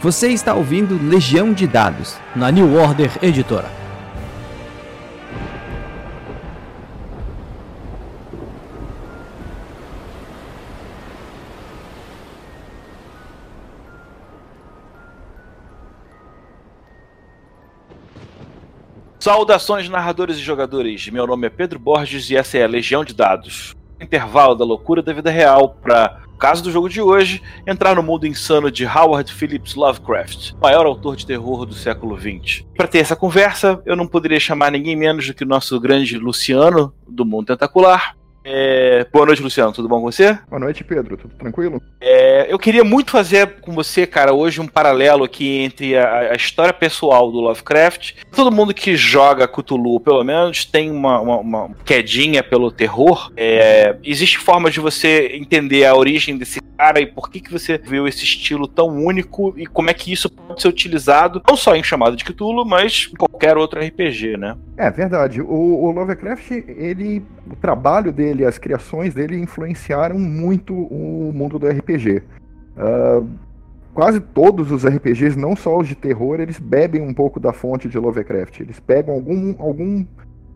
Você está ouvindo Legião de Dados, na New Order Editora. Saudações, narradores e jogadores. Meu nome é Pedro Borges e essa é a Legião de Dados. Intervalo da loucura da vida real para caso do jogo de hoje, entrar no mundo insano de Howard Phillips Lovecraft, maior autor de terror do século XX. Para ter essa conversa, eu não poderia chamar ninguém menos do que o nosso grande Luciano, do Mundo Tentacular, é... Boa noite, Luciano. Tudo bom com você? Boa noite, Pedro. Tudo tranquilo? É... Eu queria muito fazer com você, cara, hoje um paralelo aqui entre a, a, história pessoal do Lovecraft. Todo mundo que joga Cthulhu, pelo menos, tem uma, uma, uma quedinha pelo terror. É... Existe forma de você entender a origem desse cara e por que, que você viu esse estilo tão único e como é que isso pode ser utilizado não só em chamada de Cthulhu, mas em qualquer outro RPG, né? É verdade. O, o Lovecraft, ele, o trabalho dele dele, as criações dele influenciaram muito o mundo do RPG. Uh, ah, quase todos os RPGs, não só os de terror, eles bebem um pouco da fonte de Lovecraft. Eles pegam algum, algum,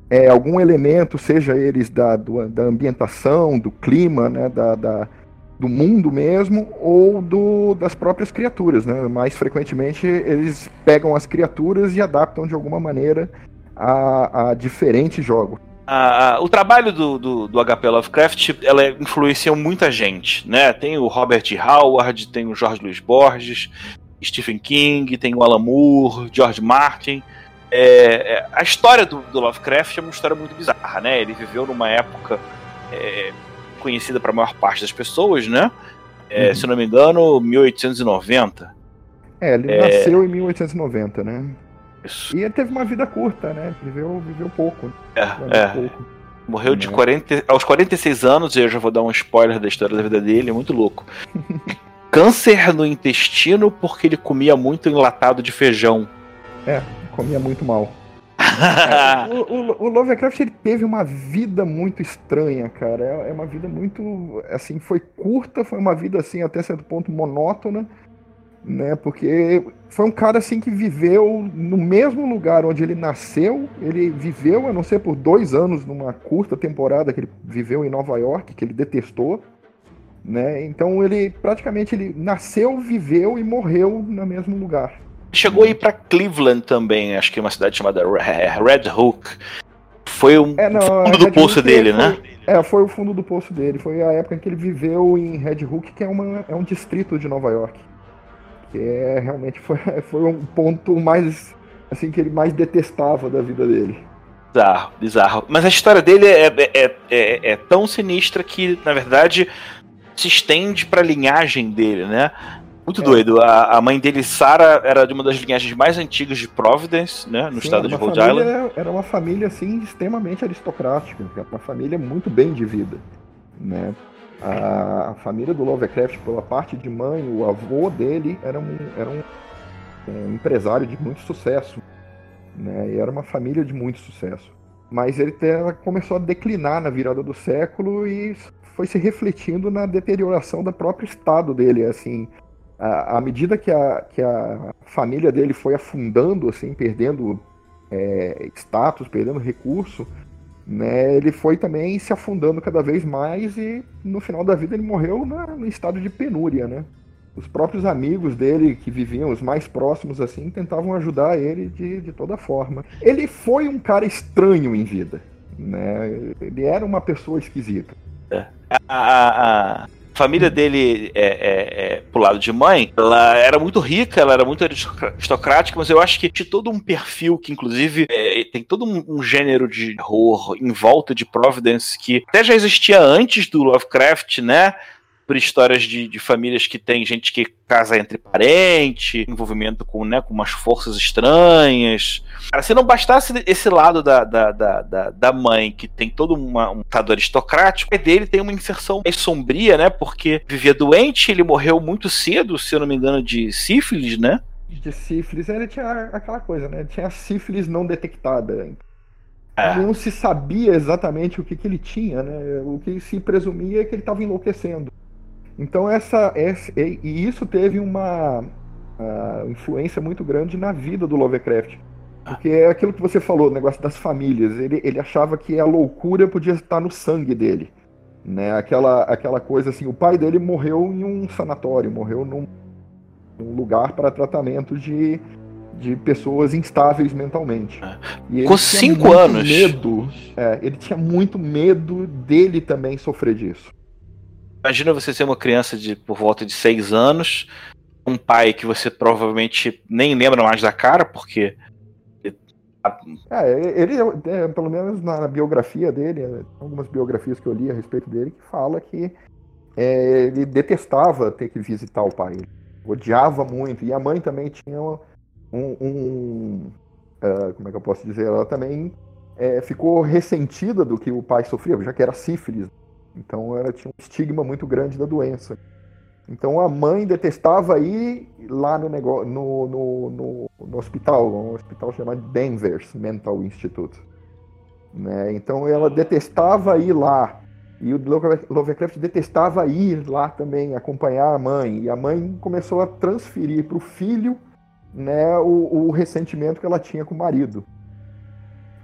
é, algum elemento, seja eles da, do, da ambientação, do clima, né, da, da, do mundo mesmo, ou do, das próprias criaturas. Né? Mais frequentemente, eles pegam as criaturas e adaptam de alguma maneira a, a diferentes jogos o trabalho do, do, do, HP Lovecraft ela influenciou muita gente, né? Tem o Robert Howard, tem o Jorge Luiz Borges, Stephen King, tem o Alan Moore, George Martin. É, é, a história do, do, Lovecraft é uma história muito bizarra, né? Ele viveu numa época é, conhecida para a maior parte das pessoas, né? É, uhum. Se não me engano, 1890. É, ele nasceu em 1890, né? Isso. E ele teve uma vida curta, né? Viveu, viveu pouco. É, é. Pouco. Morreu de 40, né? aos 46 anos, e eu já vou dar um spoiler da história da vida dele, é muito louco. Câncer no intestino porque ele comia muito enlatado de feijão. É, comia muito mal. o, o, o, Lovecraft ele teve uma vida muito estranha, cara. É, é uma vida muito. Assim, foi curta, foi uma vida assim, até certo ponto monótona né? Porque foi um cara assim que viveu no mesmo lugar onde ele nasceu. Ele viveu, a não ser por dois anos, numa curta temporada que ele viveu em Nova York, que ele detestou. Né? Então ele praticamente ele nasceu, viveu e morreu no mesmo lugar. Chegou aí para Cleveland também, acho que é uma cidade chamada Red Hook. Foi o é, fundo do poço Hook dele, foi, né? É, foi o fundo do poço dele. Foi a época em que ele viveu em Red Hook, que é, uma, é um distrito de Nova York que é realmente foi, foi um ponto mais assim que ele mais detestava da vida dele. Bizarro, bizarro. Mas a história dele é, é, é, é tão sinistra que, na verdade, se estende para a linhagem dele, né? Muito é. doido. A, a, mãe dele, Sarah, era de uma das linhagens mais antigas de Providence, né? No Sim, estado de Rhode família, Island. Era uma família, assim, extremamente aristocrática. Uma família muito bem de vida, né? A, a, família do Lovecraft, pela parte de mãe, o avô dele era um, era um, um empresário de muito sucesso. Né? E era uma família de muito sucesso. Mas ele começou a declinar na virada do século e foi se refletindo na deterioração do próprio estado dele. Assim, à medida que a, que a família dele foi afundando, assim, perdendo é, status, perdendo recurso, né, ele foi também se afundando cada vez mais e no final da vida ele morreu na, no estado de penúria, né? Os próprios amigos dele, que viviam os mais próximos assim, tentavam ajudar ele de, de toda forma. Ele foi um cara estranho em vida, né? Ele era uma pessoa esquisita. É. A, a, a família dele, é, é, é, pro lado de mãe, ela era muito rica, ela era muito aristocrática, mas eu acho que tinha todo um perfil que, inclusive, é, tem todo um, um, gênero de horror em volta de Providence que até já existia antes do Lovecraft, né? Por histórias de, de, famílias que tem gente que casa entre parentes, envolvimento com, né, com umas forças estranhas. Cara, se não bastasse esse lado da, da, da, da, da mãe, que tem todo uma, um estado aristocrático, dele tem uma inserção mais sombria, né? Porque vivia doente, ele morreu muito cedo, se eu não me engano, de sífilis, né? De sífilis, ele tinha aquela coisa, né? Tinha sífilis não detectada. É. Não se sabia exatamente o que, que ele tinha, né? O que se presumia é que ele estava enlouquecendo. Então essa, essa e isso teve uma uma influência muito grande na vida do Lovecraft. Porque é aquilo que você falou, o negócio das famílias. Ele, ele achava que a loucura podia estar no sangue dele. Né? Aquela, aquela coisa assim, o pai dele morreu em um sanatório, morreu num, num lugar para tratamento de, de pessoas instáveis mentalmente. É. E Com cinco anos. Medo, é, ele tinha muito medo dele também sofrer disso. Imagina você ser uma criança de por volta de seis anos, um pai que você provavelmente nem lembra mais da cara, porque é, ele, é, pelo menos na biografia dele, algumas biografias que eu li a respeito dele, que fala que é, ele detestava ter que visitar o pai. Ele odiava muito. E a mãe também tinha um. um uh, como é que eu posso dizer? Ela também é, ficou ressentida do que o pai sofria, já que era sífilis. Então ela tinha um estigma muito grande da doença. Então a mãe detestava ir lá no, negócio, no, no, no, no hospital, um hospital chamado Denver's Mental Institute. Né? Então ela detestava ir lá. E o Lovecraft detestava ir lá também, acompanhar a mãe. E a mãe começou a transferir para o filho né, o, o ressentimento que ela tinha com o marido.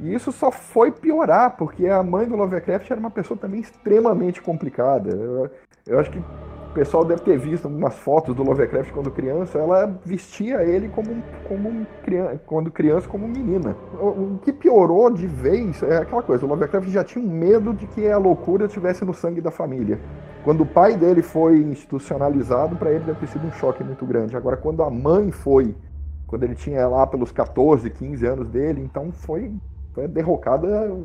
E isso só foi piorar, porque a mãe do Lovecraft era uma pessoa também extremamente complicada. Eu, eu acho que o pessoal deve ter visto algumas fotos do Lovecraft quando criança, ela vestia ele como, como criança, quando criança como menina. O, o, que piorou de vez é aquela coisa, o Lovecraft já tinha um medo de que a loucura estivesse no sangue da família. Quando o pai dele foi institucionalizado, para ele deve ter sido um choque muito grande. Agora, quando a mãe foi, quando ele tinha lá pelos 14, 15 anos dele, então foi, foi derrocada,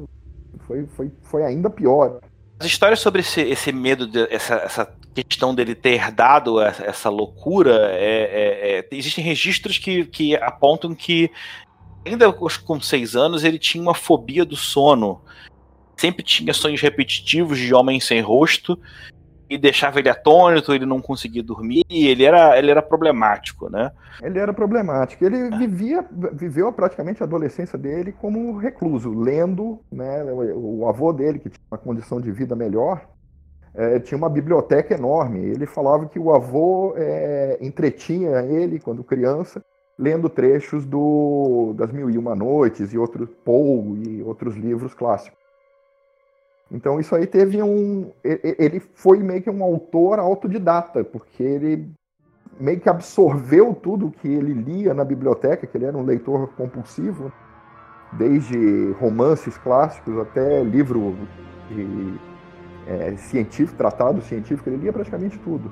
foi, foi, foi ainda pior. As histórias sobre esse, esse medo, de, essa, essa questão dele ter herdado essa, essa loucura, é, é, é, existem registros que, que apontam que, ainda com seis anos, ele tinha uma fobia do sono. Sempre tinha sonhos repetitivos de homem sem rosto e deixava ele atônito, ele não conseguia dormir, ele era, ele era problemático, né? Ele era problemático. Ele é. vivia, viveu praticamente a adolescência dele como recluso, lendo, né? O avô dele, que tinha uma condição de vida melhor, é, tinha uma biblioteca enorme. Ele falava que o avô é, entretinha ele, quando criança, lendo trechos do, das Mil e Uma Noites e outros Poe e outros livros clássicos. Então isso aí teve um. Ele foi meio que um autor autodidata, porque ele meio que absorveu tudo que ele lia na biblioteca, que ele era um leitor compulsivo, desde romances clássicos até livro de, é, científico, tratado científico, ele lia praticamente tudo.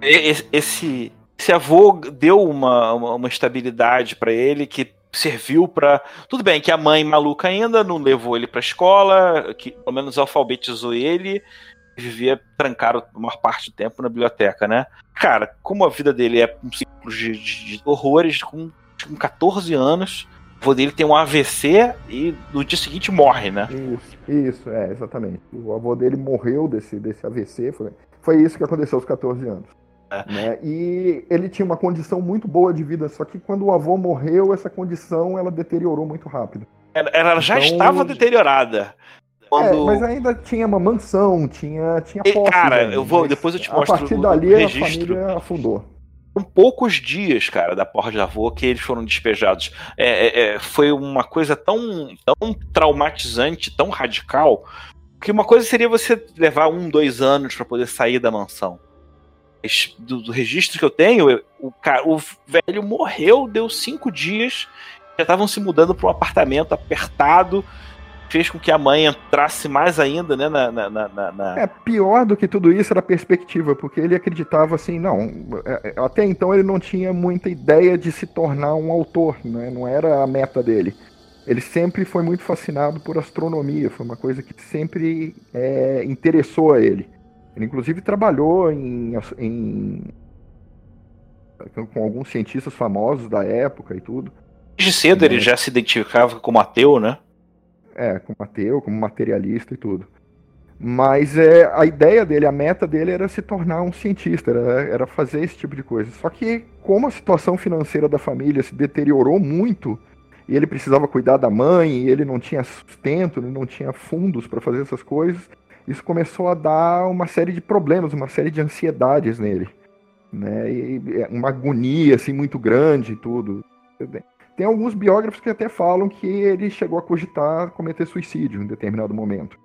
Esse, esse avô deu uma, uma, uma estabilidade para ele que serviu para tudo bem que a mãe maluca ainda não levou ele para escola, que pelo menos alfabetizou ele, vivia trancado a maior parte do tempo na biblioteca, né? Cara, como a vida dele é um ciclo de, de, de horrores, com, com 14 anos, o avô dele tem um AVC e no dia seguinte morre, né? Isso, isso, é, exatamente. O avô dele morreu desse, desse AVC, foi, foi isso que aconteceu aos 14 anos. É. Né? E ele tinha uma condição muito boa de vida, só que quando o avô morreu, essa condição ela deteriorou muito rápido. Ela, ela já então, estava deteriorada. Quando... É, mas ainda tinha uma mansão, tinha, tinha e, Cara, eu vou, depois eu te mostro. A partir dali a família afundou. São poucos dias, cara, da porra de avô que eles foram despejados. É, é, é, foi uma coisa tão, tão traumatizante, tão radical, que uma coisa seria você levar um, dois anos para poder sair da mansão do, do, registro que eu tenho, o, o velho morreu, deu cinco dias, já estavam se mudando para um apartamento apertado, fez com que a mãe entrasse mais ainda, né, na, na, na, na... É, pior do que tudo isso era a perspectiva, porque ele acreditava assim, não, é, é, até então ele não tinha muita ideia de se tornar um autor, né, não era a meta dele. Ele sempre foi muito fascinado por astronomia, foi uma coisa que sempre é, interessou a ele. Ele inclusive trabalhou em, em, com alguns cientistas famosos da época e tudo. Desde cedo ele já se identificava como ateu, né? É, como ateu, como materialista e tudo. Mas é, a ideia dele, a meta dele era se tornar um cientista, era, era fazer esse tipo de coisa. Só que, como a situação financeira da família se deteriorou muito, e ele precisava cuidar da mãe, e ele não tinha sustento, ele não tinha fundos para fazer essas coisas, isso começou a dar uma série de problemas, uma série de ansiedades nele. né? E, é uma agonia assim muito grande e tudo. Tem alguns biógrafos que até falam que ele chegou a cogitar cometer suicídio em determinado momento.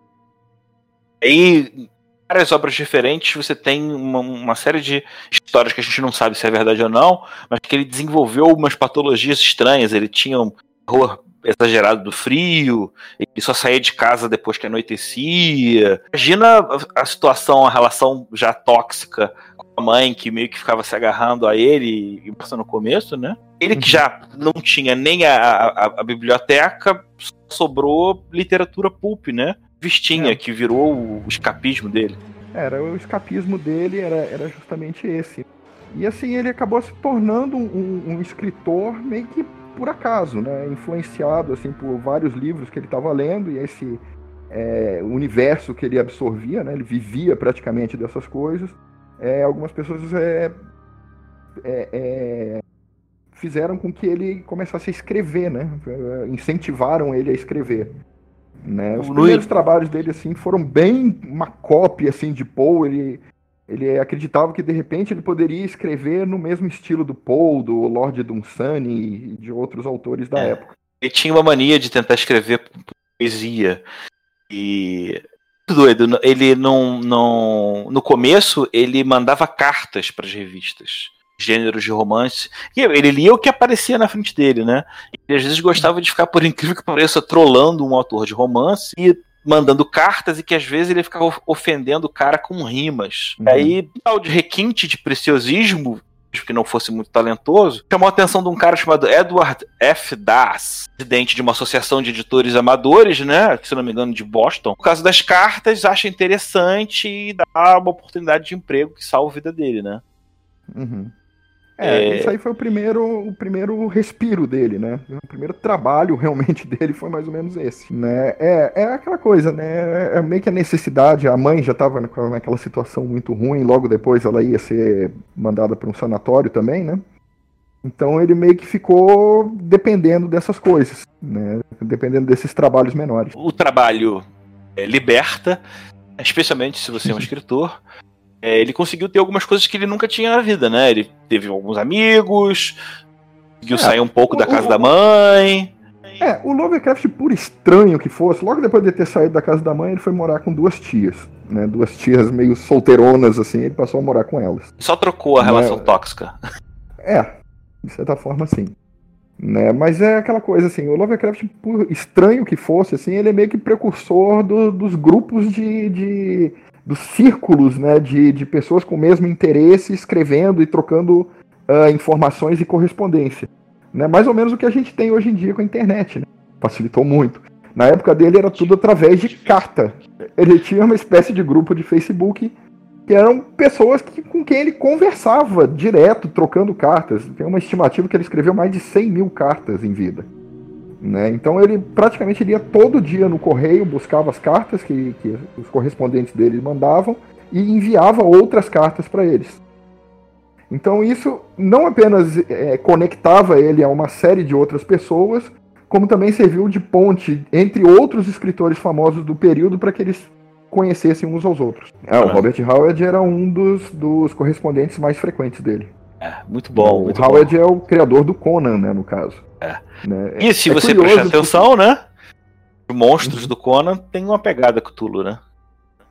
E várias obras diferentes, você tem uma, uma, série de histórias que a gente não sabe se é verdade ou não, mas que ele desenvolveu umas patologias estranhas. Ele tinha um terror exagerado do frio, ele só saía de casa depois que anoitecia. Imagina a, situação, a relação já tóxica com a mãe, que meio que ficava se agarrando a ele, e passando no começo, né? Ele que uhum. já não tinha nem a, a, a biblioteca, sobrou literatura pulp, né? Vistinha, é. que virou o escapismo dele. Era, o escapismo dele era, era justamente esse. E assim, ele acabou se tornando um, um escritor meio que por acaso, né? Influenciado assim por vários livros que ele estava lendo e esse é, universo que ele absorvia, né? Ele vivia praticamente dessas coisas. É, algumas pessoas é, é, é fizeram com que ele começasse a escrever, né? Incentivaram ele a escrever. Né? Os primeiros trabalhos dele assim foram bem uma cópia assim de Poe. Ele, ele acreditava que de repente ele poderia escrever no mesmo estilo do Poe, do Lord Dunsany e de outros autores da é. época. Ele tinha uma mania de tentar escrever poesia e doido. Ele não, não, no começo ele mandava cartas para as revistas gêneros de romance. E ele lia o que aparecia na frente dele, né? E às vezes gostava de ficar, por incrível que pareça, trolando um autor de romance e mandando cartas e que às vezes ele ficava ofendendo o cara com rimas. Uhum. Aí, tal de requinte de preciosismo, que não fosse muito talentoso, chamou a atenção de um cara chamado Edward F. Das, presidente de uma associação de editores amadores, né, se não me engano, de Boston. Por causa das cartas, acha interessante e dá uma oportunidade de emprego que salva a vida dele, né? Uhum. É, é, isso aí foi o primeiro, o primeiro respiro dele, né? O primeiro trabalho realmente dele foi mais ou menos esse, né? É, é aquela coisa, né? É meio que a necessidade. A mãe já estava naquela situação muito ruim, logo depois ela ia ser mandada para um sanatório também, né? Então ele meio que ficou dependendo dessas coisas, né? Dependendo desses trabalhos menores. O trabalho é, liberta, especialmente se você é um escritor é, ele conseguiu ter algumas coisas que ele nunca tinha na vida, né? Ele teve alguns amigos, conseguiu é, sair um pouco o, da casa o, da mãe. É, o Lovecraft, por estranho que fosse, logo depois de ter saído da casa da mãe, ele foi morar com duas tias. Né, duas tias meio solteironas, assim, ele passou a morar com elas. Só trocou a né? relação tóxica. É, de certa forma, sim. Né, mas é aquela coisa assim, o Lovecraft, por estranho que fosse, assim, ele é meio que precursor do, dos grupos de, de dos círculos né, de, de pessoas com o mesmo interesse escrevendo e trocando uh, informações e correspondência. Né? Mais ou menos o que a gente tem hoje em dia com a internet. Né? Facilitou muito. Na época dele era tudo através de carta. Ele tinha uma espécie de grupo de Facebook que eram pessoas que, com quem ele conversava direto, trocando cartas. Tem uma estimativa que ele escreveu mais de 100 mil cartas em vida. Né? Então ele praticamente ia todo dia no correio, buscava as cartas que, que os correspondentes dele mandavam e enviava outras cartas para eles. Então isso não apenas é, conectava ele a uma série de outras pessoas, como também serviu de ponte entre outros escritores famosos do período para que eles conhecessem uns aos outros. Ah, o Robert Howard era um dos, dos correspondentes mais frequentes dele. É, muito bom. O Howard bom. é o criador do Conan, né, no caso. É. Né? E se é você prestar atenção, né? Os monstros uhum. do Conan tem uma pegada Cthulhu, né?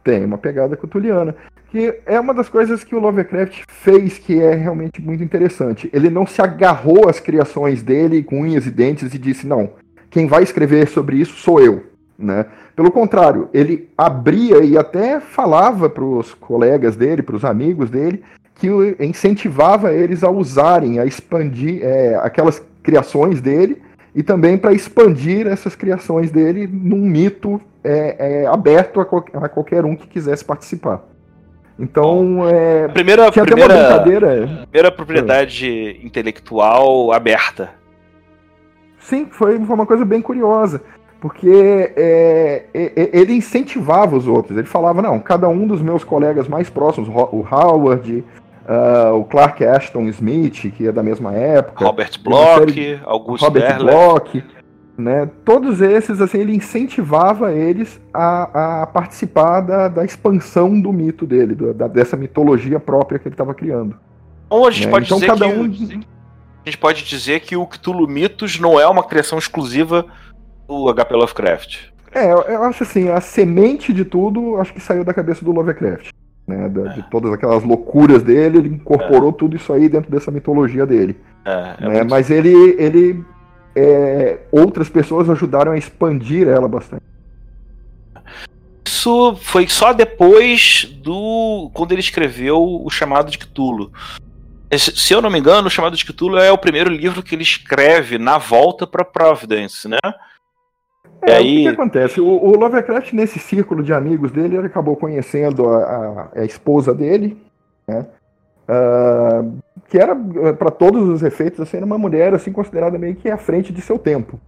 Tem uma pegada cutuliana. Que é uma das coisas que o Lovecraft fez que é realmente muito interessante. Ele não se agarrou às criações dele com unhas e dentes e disse: não, quem vai escrever sobre isso sou eu. Né? Pelo contrário, ele abria e até falava para os colegas dele, para os amigos dele, que incentivava eles a usarem, a expandir é, aquelas criações dele e também para expandir essas criações dele num mito é, é, aberto a, a, qualquer um que quisesse participar. Então, é, a primeira, tinha primeira, uma brincadeira. Primeira propriedade intelectual aberta. Sim, foi, foi uma coisa bem curiosa, porque é, é, é, ele incentivava os outros. Ele falava: não, cada um dos meus colegas mais próximos, o Howard, Uh, o Clark Ashton Smith, que é da mesma época. Robert Bloch, Augusto Robert Bloch, né? Todos esses, assim, ele incentivava eles a, a participar da, da expansão do mito dele, da, dessa mitologia própria que ele estava criando. Ou a gente né? pode Então dizer cada que um. a gente pode dizer que o Cthulhu Mitos não é uma criação exclusiva do HP Lovecraft. É, eu eu acho assim, a semente de tudo, acho que saiu da cabeça do Lovecraft. Né, da- É. De todas aquelas loucuras dele, ele incorporou tudo isso aí dentro dessa mitologia dele. É, é né, muito- Mas ele, ele é, outras pessoas ajudaram a expandir ela bastante. Isso foi só depois do. quando ele escreveu o chamado de Cthulhu. Esse- Se eu não me engano, o chamado de Cthulhu é o primeiro livro que ele escreve na volta para Providence, né? E É, aí- O que, que acontece? O, o Lovecraft, nesse círculo de amigos dele, ele acabou conhecendo a, a- a esposa dele, né? Ah, que era, para todos os efeitos, assim, era uma mulher assim, considerada meio que à frente de seu tempo.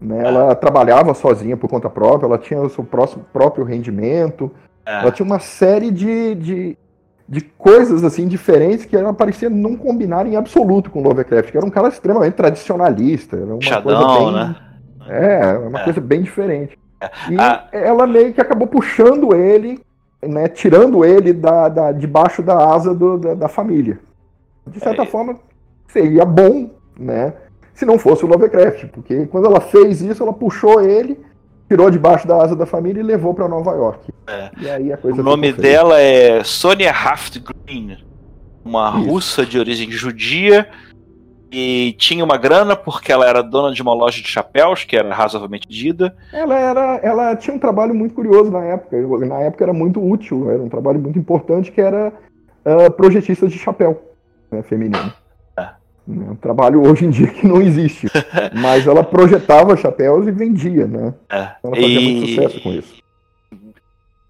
Né? Ela trabalhava sozinha por conta própria, ela tinha o seu próximo, próprio rendimento, É, ela tinha uma série de, de, de coisas assim diferentes que ela parecia não combinar em absoluto com o Lovecraft, que era um cara extremamente tradicionalista, era uma coisa Chadão, bem, né? É, uma É. coisa bem diferente. E Ah. ela meio que acabou puxando ele, né, tirando ele da, da- debaixo da asa do- da, da família. De certa É. forma, seria bom, né? Se não fosse o Lovecraft, porque quando ela fez isso, ela puxou ele, tirou debaixo da asa da família e levou para Nova York. É. E aí a coisa O nome dela é Sonia Haft Green, uma Isso. russa de origem judia e tinha uma grana porque ela era dona de uma loja de chapéus que era razoavelmente dida. Ela era, ela tinha um trabalho muito curioso na época. Na época era muito útil, era um trabalho muito importante que era ah, projetista de chapéu né, feminino. Ah. Né, Um trabalho hoje em dia que não existe. Mas ela projetava chapéus e vendia, né? É. Ela fazia muito E sucesso com isso.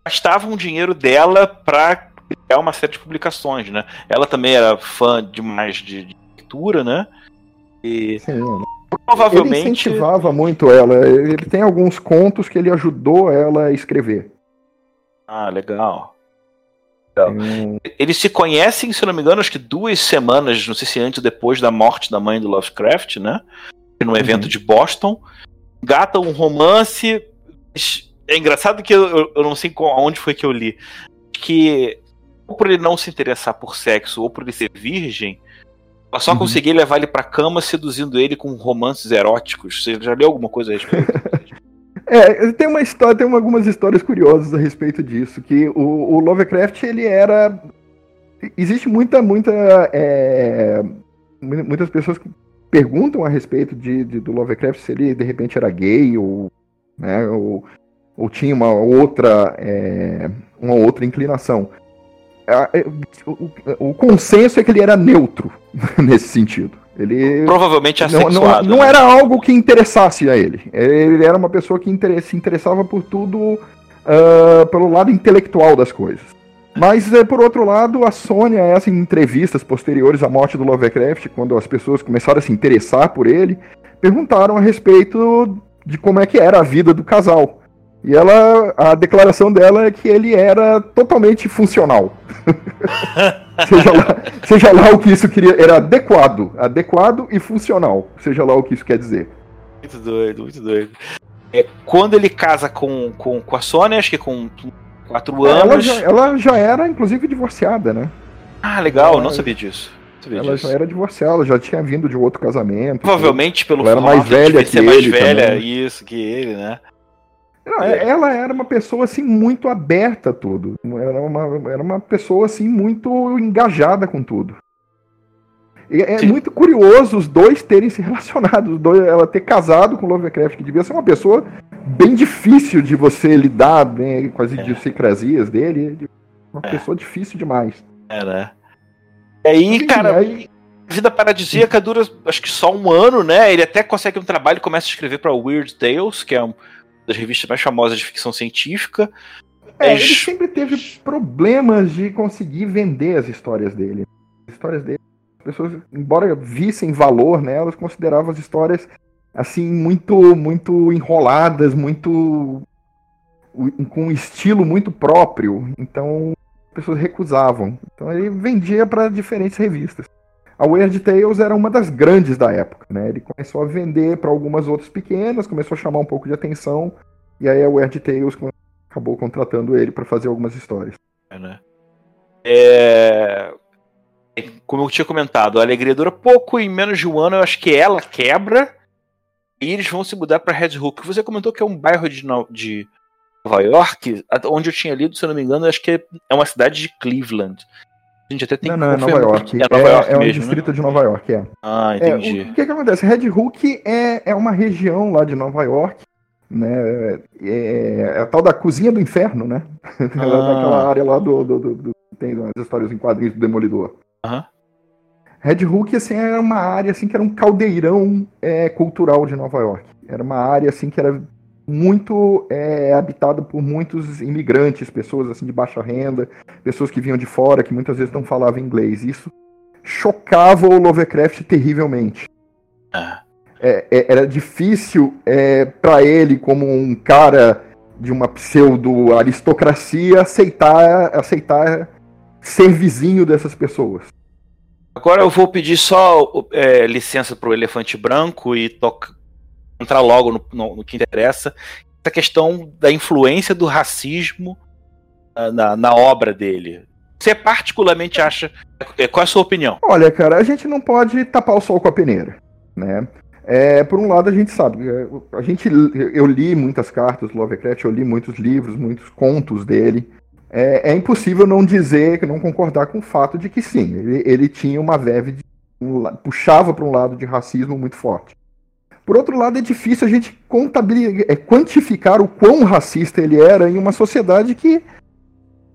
gastavam o dinheiro dela para criar uma série de publicações, né? Ela também era fã demais de, de leitura, né? E Sim, ele provavelmente incentivava muito ela. Ele tem alguns contos que ele ajudou ela a escrever. Ah, legal. Tem um- Eles se conhecem, se não me engano, acho que duas semanas, não sei se antes ou depois da morte da mãe do Lovecraft, né? Num evento Uhum. de Boston. Gata um romance. É engraçado que eu, eu- eu não sei qual- onde foi que eu li. Que, ou por ele não se interessar por sexo, ou por ele ser virgem, ela só Uhum. conseguia levar ele pra cama seduzindo ele com romances eróticos. Você já leu alguma coisa a respeito? É, tem uma história, tem uma- algumas histórias curiosas a respeito disso, que o, o Lovecraft ele era, existe muita, muita, é, mu- muitas pessoas que perguntam a respeito de, de- do Lovecraft se ele de repente era gay ou, né, ou, ou tinha uma outra, é, uma outra inclinação. A- é, O, consenso é que ele era neutro nesse sentido. Ele Provavelmente não, não, não né? era algo que interessasse a ele. Ele era uma pessoa que se interessava por tudo ah, pelo lado intelectual das coisas. Mas, eh, por outro lado, a Sônia, essa em entrevistas posteriores à morte do Lovecraft, quando as pessoas começaram a se interessar por ele, perguntaram a respeito de como é que era a vida do casal. E ela, a declaração dela é que ele era totalmente funcional. seja, lá, seja lá o que isso queria. Era adequado. Adequado e funcional. Seja lá o que isso quer dizer. Muito doido, muito doido. É, quando ele casa com, com, com a Sônia, acho que com quatro Ela anos. já, ela já era, inclusive, divorciada, né? Ah, legal, ela- não sabia disso. Sabia Ela disso. já era divorciada, ela já tinha vindo de outro casamento. Provavelmente pelo Ela era mais velha ser que mais ele velha, também. isso, que ele, né? Não, é- ela era uma pessoa assim muito aberta a tudo. Era uma, era uma pessoa assim muito engajada com tudo. E é Sim. muito curioso os dois terem se relacionado, os dois, ela ter casado com Lovecraft, que devia ser uma pessoa bem difícil de você lidar bem, com as idiosincrasias dele. Uma É. pessoa difícil demais. É, né? E aí, Enfim, cara, aí- Vida Paradisíaca dura acho que só um ano, né? Ele até consegue um trabalho e começa a escrever para Weird Tales, que é uma das revistas mais famosas de ficção científica. É, ele sempre teve problemas de conseguir vender as histórias dele. As histórias dele, as pessoas, embora vissem valor nelas, consideravam as histórias assim muito, muito enroladas, muito com um estilo muito próprio. Então as pessoas recusavam. Então ele vendia para diferentes revistas. A Weird Tales era uma das grandes da época, né? Ele começou a vender para algumas outras pequenas, começou a chamar um pouco de atenção, e aí a Weird Tales acabou contratando ele para fazer algumas histórias. É, né? É... como eu tinha comentado, a alegria dura pouco, em menos de um ano eu acho que ela quebra e eles vão se mudar para Red Hook. Você comentou que é um bairro de, de Nova York, onde eu tinha lido, se eu não me engano, acho que é uma cidade de Cleveland. A gente até tem não, que não, é Nova York. É, Nova é, York é mesmo, um distrito né? de Nova York, é. Ah, entendi. É, o, que, que acontece? Red Hook é, é uma região lá de Nova York, né? É, é a tal da cozinha do inferno, né? Ah. Daquela área lá do, do, do, do, Tem as histórias em quadrinhos do Demolidor. Aham. Red Hook, assim, era uma área, assim, que era um caldeirão é, cultural de Nova York. Era uma área, assim, que era muito é, habitada por muitos imigrantes, pessoas assim de baixa renda, pessoas que vinham de fora, que muitas vezes não falavam inglês. Isso chocava o Lovecraft terrivelmente. Ah. É, é, era difícil é, para ele, como um cara de uma pseudo aristocracia, aceitar, aceitar ser vizinho dessas pessoas. Agora eu vou pedir só é, licença para o elefante branco e tocar entrar logo no, no, no, que interessa, essa questão da influência do racismo uh, na, na obra dele. Você particularmente acha. É, qual é a sua opinião? Olha, cara, a gente não pode tapar o sol com a peneira, né? É, por um lado, a gente sabe, é, a gente, eu li muitas cartas do Lovecraft, eu li muitos livros, muitos contos dele. É, é impossível não dizer, não concordar com o fato de que sim, ele, ele tinha uma verve, de, um, puxava para um lado de racismo muito forte. Por outro lado, é difícil a gente é, quantificar o quão racista ele era em uma sociedade que,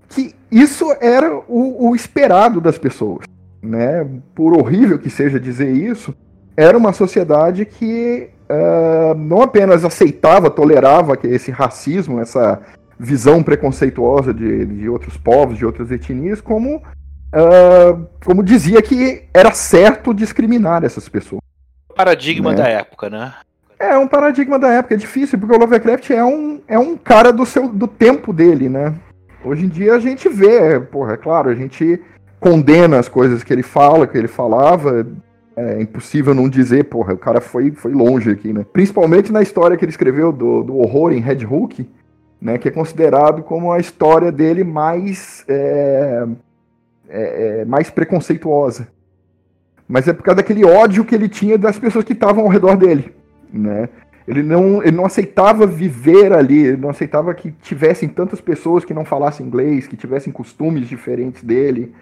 que isso era o, o esperado das pessoas. Né? Por horrível que seja dizer isso, era uma sociedade que uh, não apenas aceitava, tolerava esse racismo, essa visão preconceituosa de, de outros povos, de outras etnias, como, uh, como dizia que era certo discriminar essas pessoas paradigma né? da época, né? É um paradigma da época, é difícil, porque o Lovecraft é um, é um cara do, seu, do tempo dele, né? Hoje em dia a gente vê, porra, é claro, a gente condena as coisas que ele fala, que ele falava. É impossível não dizer, porra, o cara foi, foi longe aqui, né? Principalmente na história que ele escreveu do, do horror em Red Hook, né? Que é considerado como a história dele mais, é, é, é mais preconceituosa mas é por causa daquele ódio que ele tinha das pessoas que estavam ao redor dele, né? Ele não, ele não aceitava viver ali, ele não aceitava que tivessem tantas pessoas que não falassem inglês, que tivessem costumes diferentes dele,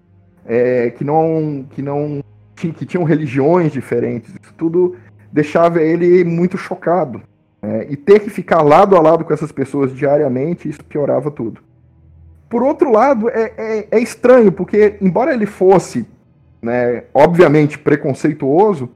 é, que não, que não, que tinham religiões diferentes. Isso tudo deixava ele muito chocado. Né? E ter que ficar lado a lado com essas pessoas diariamente, isso piorava tudo. Por outro lado, é, é, é estranho, porque embora ele fosse né, obviamente preconceituoso,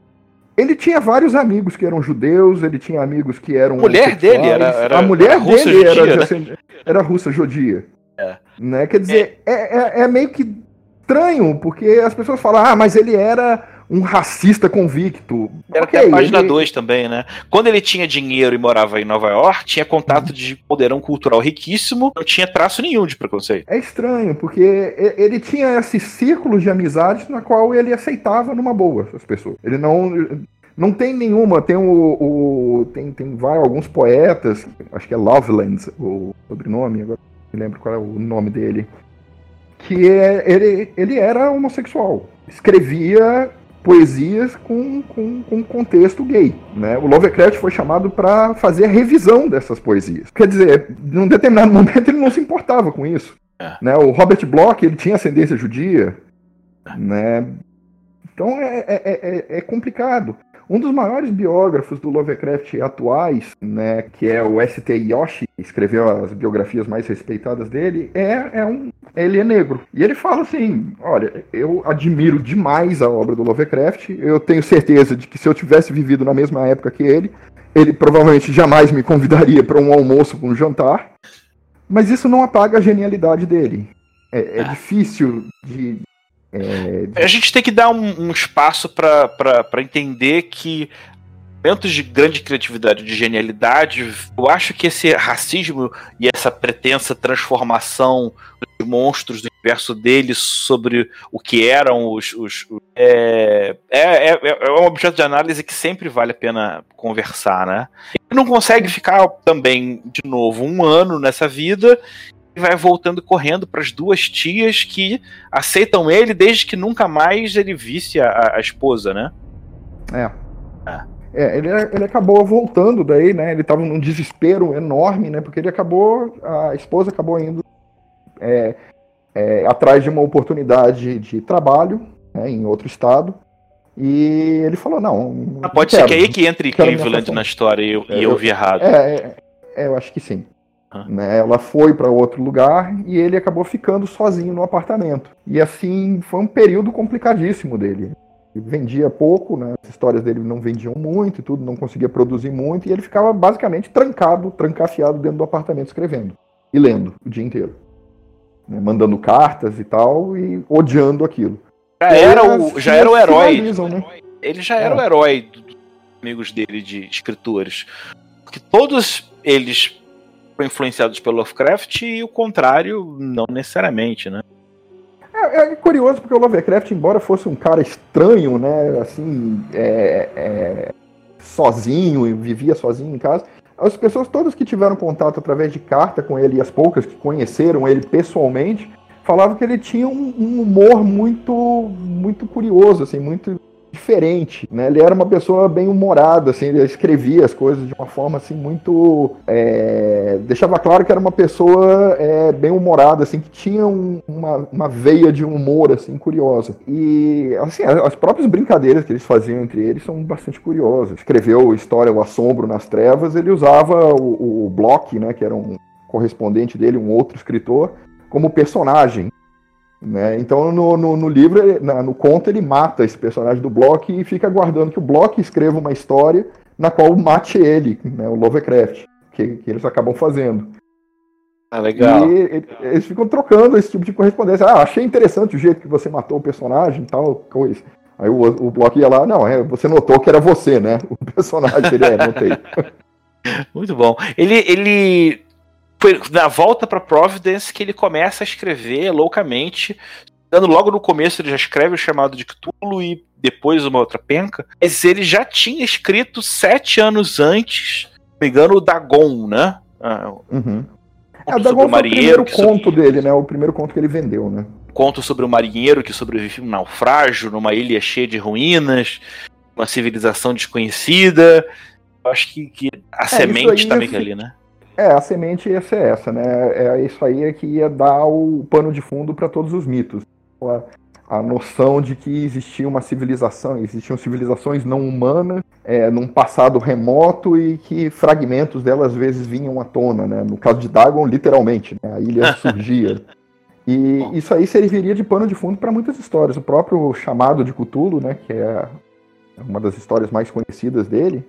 ele tinha vários amigos que eram judeus, ele tinha amigos que eram. A mulher dele era, era, A mulher era dele judia, era, né? era russa judia. É. Né? Quer dizer, é. É, é, meio que estranho, porque as pessoas falam, ah, mas ele era um racista convicto. Era okay, até a página 2 ele... também, né? Quando ele tinha dinheiro e morava em Nova York, tinha contato de poderão cultural riquíssimo, não tinha traço nenhum de preconceito. É estranho, porque ele tinha esse círculo de amizades na qual ele aceitava numa boa as pessoas. Ele não. Não tem nenhuma, tem o. o tem, tem vários, alguns poetas, acho que é Loveland, o sobrenome, agora não me lembro qual é o nome dele. Que é, ele, ele era homossexual. Escrevia poesias com, com, com contexto gay. Né? O Lovecraft foi chamado para fazer a revisão dessas poesias. Quer dizer, num determinado momento ele não se importava com isso. É. Né? O Robert Bloch ele tinha ascendência judia. Né? Então é, é, é, é complicado. Um dos maiores biógrafos do Lovecraft atuais, né, que é o S.T. Yoshi, escreveu as biografias mais respeitadas dele, é, é um, ele é negro. E ele fala assim: olha, eu admiro demais a obra do Lovecraft, eu tenho certeza de que se eu tivesse vivido na mesma época que ele, ele provavelmente jamais me convidaria para um almoço, para um jantar, mas isso não apaga a genialidade dele. É, é ah. difícil de, é... A gente tem que dar um, um espaço para entender que momentos de grande criatividade, de genialidade, eu acho que esse racismo e essa pretensa transformação de monstros do universo deles sobre o que eram os. os, é, é, é, é, um objeto de análise que sempre vale a pena conversar, né? Ele não consegue ficar também, de novo, um ano nessa vida vai voltando correndo para as duas tias que aceitam ele desde que nunca mais ele visse a, a esposa, né? É. é. É, ele, ele acabou voltando daí, né? Ele estava num desespero enorme, né? Porque ele acabou, a esposa acabou indo é, é, atrás de uma oportunidade de trabalho né, em outro estado. E ele falou, não. Ah, pode ser que aí que entre Cleveland na história e eu, é, eu, vi errado. É, é, é, eu acho que sim. Né, ela foi para outro lugar e ele acabou ficando sozinho no apartamento. E assim, foi um período complicadíssimo dele vendia pouco, né? As histórias dele não vendiam muito e tudo, não conseguia produzir muito, e ele ficava basicamente trancado, trancafiado dentro do apartamento escrevendo e lendo o dia inteiro. Né? Mandando cartas e tal, e odiando aquilo. Já era o, já era o herói. Né? Ele já era é. o herói dos amigos dele de escritores. Porque todos eles influenciados pelo Lovecraft e o contrário, não necessariamente, né? É, é, curioso porque o Lovecraft, embora fosse um cara estranho, né, assim, é, é, sozinho, vivia sozinho em casa, as pessoas todas que tiveram contato através de carta com ele e as poucas que conheceram ele pessoalmente falavam que ele tinha um, um humor muito, muito curioso, assim, muito diferente, né? Ele era uma pessoa bem humorada, assim, ele escrevia as coisas de uma forma assim muito, é... deixava claro que era uma pessoa é, bem humorada, assim, que tinha um, uma, uma veia de humor assim curiosa. E assim, as próprias brincadeiras que eles faziam entre eles são bastante curiosas. Escreveu história O Assombro nas Trevas, ele usava o, o Block, né, que era um correspondente dele, um outro escritor, como personagem né? Então, no, no, no livro, no conto, ele mata esse personagem do Block e fica aguardando que o Block escreva uma história na qual mate ele, né, o Lovecraft, que, que eles acabam fazendo. Ah, legal. E eles ficam trocando esse tipo de correspondência. Ah, achei interessante o jeito que você matou o personagem e tal, coisa. Aí o, o Block ia lá, não, é, você notou que era você, né? O personagem ele é, notei. Muito bom. Ele, ele na volta para Providence que ele começa a escrever loucamente. Dando logo no começo, ele já escreve o chamado de Cthulhu e depois uma outra penca. Mas ele já tinha escrito sete anos antes, pegando o Dagon, né? Ah, uhum. É, o Dagon o foi o primeiro conto sobre... dele, né? O primeiro conto que ele vendeu, né? Conto sobre o marinheiro que sobrevive um naufrágio numa ilha cheia de ruínas, uma civilização desconhecida. Eu acho que, que a é, semente também que ali, né? É, a semente ia ser essa, né? É isso aí é que ia dar o pano de fundo para todos os mitos. A, a, noção de que existia uma civilização, existiam civilizações não humanas é, num passado remoto e que fragmentos delas às vezes vinham à tona, né? No caso de Dagon, literalmente, né? a ilha surgia. E isso aí serviria de pano de fundo para muitas histórias. O próprio chamado de Cthulhu, né, que é uma das histórias mais conhecidas dele,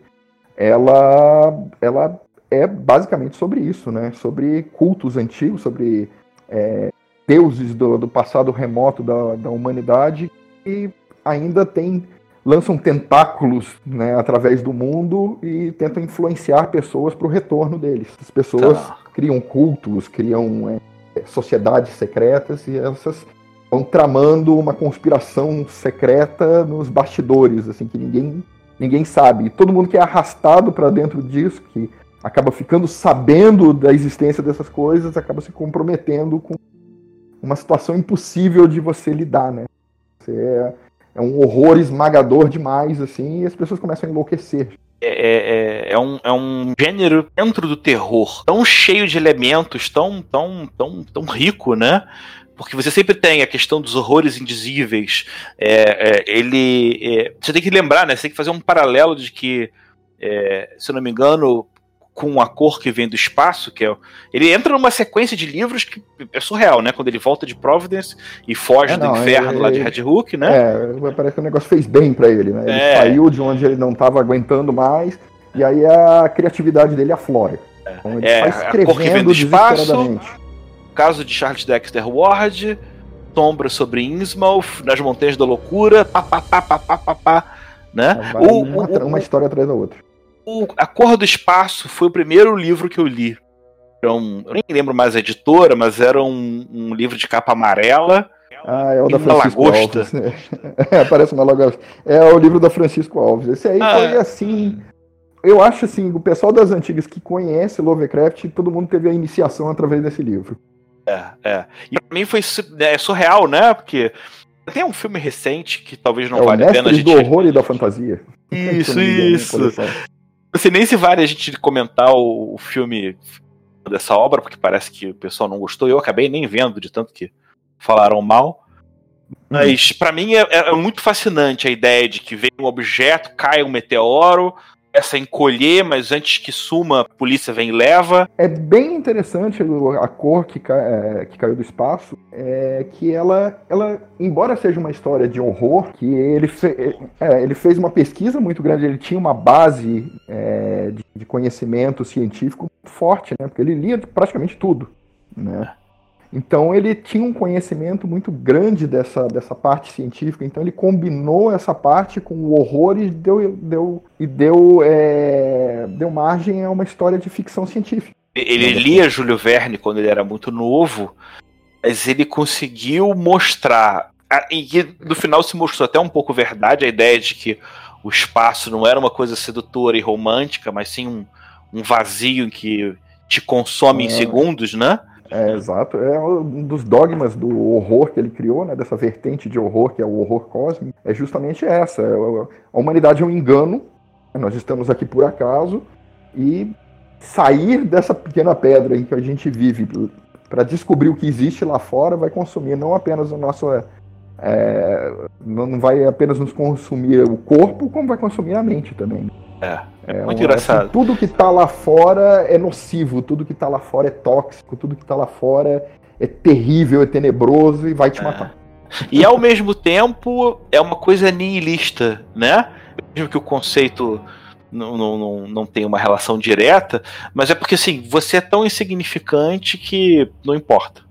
ela, ela é basicamente sobre isso, né? Sobre cultos antigos, sobre é, deuses do, do, passado remoto da, da humanidade e ainda tem lançam tentáculos né, através do mundo e tentam influenciar pessoas para o retorno deles. As pessoas tá. criam cultos, criam é, sociedades secretas e essas vão tramando uma conspiração secreta nos bastidores, assim que ninguém ninguém sabe. E todo mundo que é arrastado para dentro disso, que acaba ficando sabendo da existência dessas coisas, acaba se comprometendo com uma situação impossível de você lidar, né? Você é, é um horror esmagador demais, assim, e as pessoas começam a enlouquecer. É, é, é, é, um, é um gênero dentro do terror tão cheio de elementos, tão, tão, tão, tão rico, né? Porque você sempre tem a questão dos horrores indizíveis. É, é, ele. É, você tem que lembrar, né? Você tem que fazer um paralelo de que, se eu não me engano, com a cor que vem do espaço, que é. Ele entra numa sequência de livros que é surreal, né? Quando ele volta de Providence e foge é, não, do inferno ele, lá de Red Hook, né? É, parece que o negócio fez bem para ele, né? Ele é. saiu de onde ele não estava aguentando mais, e aí a criatividade dele aflora. Então ele é, escrevendo a cor que vem do espaço, caso de Charles Dexter Ward, Sombra sobre Innsmouth, Nas Montanhas da Loucura, pá, pá, pá, pá, pá, pá, pá né? O, uma, o, uma história atrás da outra. O A Cor do Espaço foi o primeiro livro que eu li. Um, eu nem lembro mais a editora, mas era um, um livro de capa amarela. Ah, é o da Francisco lagosta. Alves. É, parece uma lagosta. É o livro da Francisco Alves. Esse aí ah, foi assim. Eu acho assim, o pessoal das antigas que conhece Lovecraft, todo mundo teve a iniciação através desse livro. É, é. E pra mim foi é, surreal, né? Porque tem um filme recente que talvez não é vale a pena a gente. do horror e da fantasia. Isso, isso. Não sei nem se vale a gente comentar o, o filme dessa obra, porque parece que o pessoal não gostou. Eu acabei nem vendo de tanto que falaram mal. Mas para mim é, é, muito fascinante a ideia de que vem um objeto, cai um meteoro, começa a encolher, mas antes que suma, a polícia vem e leva. É bem interessante a cor que, é, que caiu do espaço, é que ela, ela, embora seja uma história de horror, que ele, fe, é, ele fez uma pesquisa muito grande, ele tinha uma base é, de, de, conhecimento científico forte, né? Porque ele lia praticamente tudo, né? Então ele tinha um conhecimento muito grande dessa, dessa parte científica, então ele combinou essa parte com o horror e deu, deu, e deu, é, deu margem a uma história de ficção científica. Ele lia Júlio Verne quando ele era muito novo, mas ele conseguiu mostrar, e no final se mostrou até um pouco verdade, a ideia de que o espaço não era uma coisa sedutora e romântica, mas sim um, um vazio em que te consome é. em segundos, né? É, exato. É um dos dogmas do horror que ele criou, né, dessa vertente de horror, que é o horror cósmico, é justamente essa. É, a humanidade é um engano, nós estamos aqui por acaso, e sair dessa pequena pedra em que a gente vive para descobrir o que existe lá fora vai consumir não apenas o nosso. É, não vai apenas nos consumir o corpo, como vai consumir a mente também. É, é, é muito um, engraçado. Assim, tudo que está lá fora é nocivo, tudo que está lá fora é tóxico, tudo que está lá fora é terrível, é tenebroso e vai te é. matar. E ao mesmo tempo é uma coisa nihilista, né? Mesmo que o conceito não, não, não, não tenha uma relação direta, mas é porque assim, você é tão insignificante que não importa.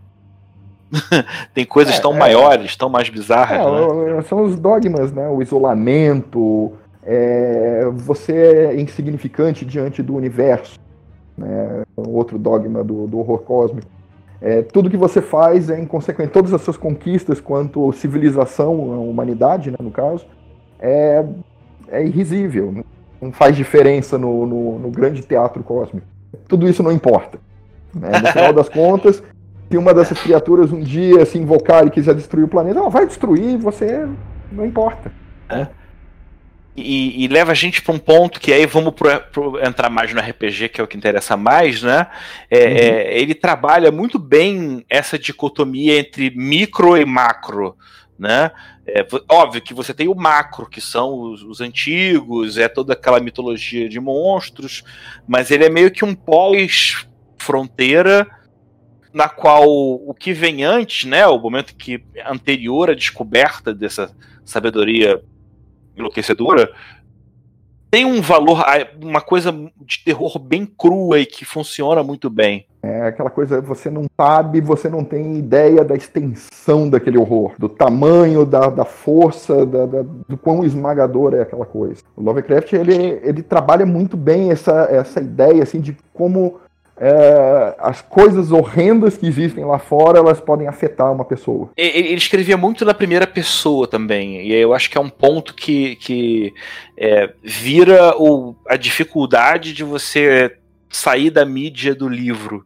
Tem coisas é, tão é, maiores, tão mais bizarras. É, né? São os dogmas, né? O isolamento, é, você é insignificante diante do universo, né? outro dogma do, do horror cósmico. É, tudo que você faz é inconsequente. Todas as suas conquistas quanto civilização, humanidade, né, no caso, é, é irrisível. Não faz diferença no, no, no grande teatro cósmico. Tudo isso não importa. Né? No final das contas, se uma dessas criaturas um dia se invocar e quiser destruir o planeta, ela vai destruir, você não importa. Né? E, e, leva a gente para um ponto que aí vamos pro, pro, entrar mais no RPG, que é o que interessa mais, né? É, uhum. é, ele trabalha muito bem essa dicotomia entre micro e macro, né? É, óbvio que você tem o macro, que são os, os, antigos, é toda aquela mitologia de monstros, mas ele é meio que um pós-fronteira na qual o que vem antes, né, o momento que anterior à descoberta dessa sabedoria enlouquecedora, tem um valor, uma coisa de terror bem crua e que funciona muito bem. É aquela coisa, você não sabe, você não tem ideia da extensão daquele horror, do tamanho, da, da força, da, da, do quão esmagador é aquela coisa. O Lovecraft, ele, ele trabalha muito bem essa, essa ideia, assim, de como é, as coisas horrendas que existem lá fora elas podem afetar uma pessoa. Ele escrevia muito na primeira pessoa também, e eu acho que é um ponto que, que é, vira o, a dificuldade de você sair da mídia do livro.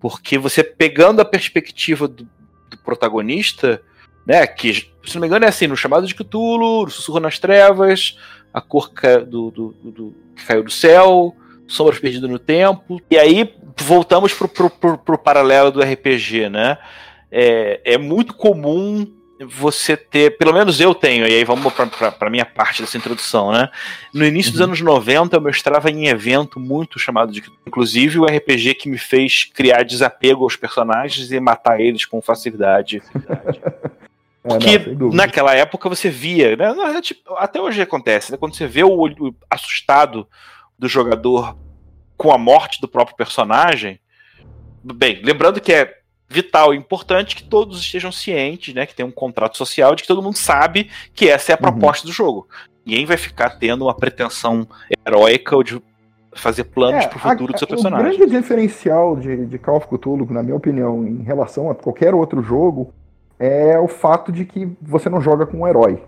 Porque você pegando a perspectiva do, do protagonista, né, que, se não me engano, é assim, no chamado de Cthulhu, no Sussurro nas Trevas, a cor do, do, do, que caiu do céu, Sombras Perdidas no Tempo. E aí voltamos pro, pro, pro, pro paralelo do RPG, né? É, é, muito comum você ter, pelo menos eu tenho, e aí vamos para a minha parte dessa introdução, né? No início uhum. dos anos 90 eu mestrava em evento muito chamado de. Inclusive o RPG que me fez criar desapego aos personagens e matar eles com facilidade. Porque é, não, naquela época você via, né? Até hoje acontece, né? Quando você vê o olho assustado do jogador com a morte do próprio personagem. Bem, lembrando que é vital e importante que todos estejam cientes, né, que tem um contrato social de que todo mundo sabe que essa é a uhum. proposta uhum. do jogo. Ninguém vai ficar tendo uma pretensão heróica ou de fazer planos é, para o futuro a, do seu personagem. O grande diferencial de, de Call of Cthulhu, na minha opinião, em relação a qualquer outro jogo, é o fato de que você não joga com um herói.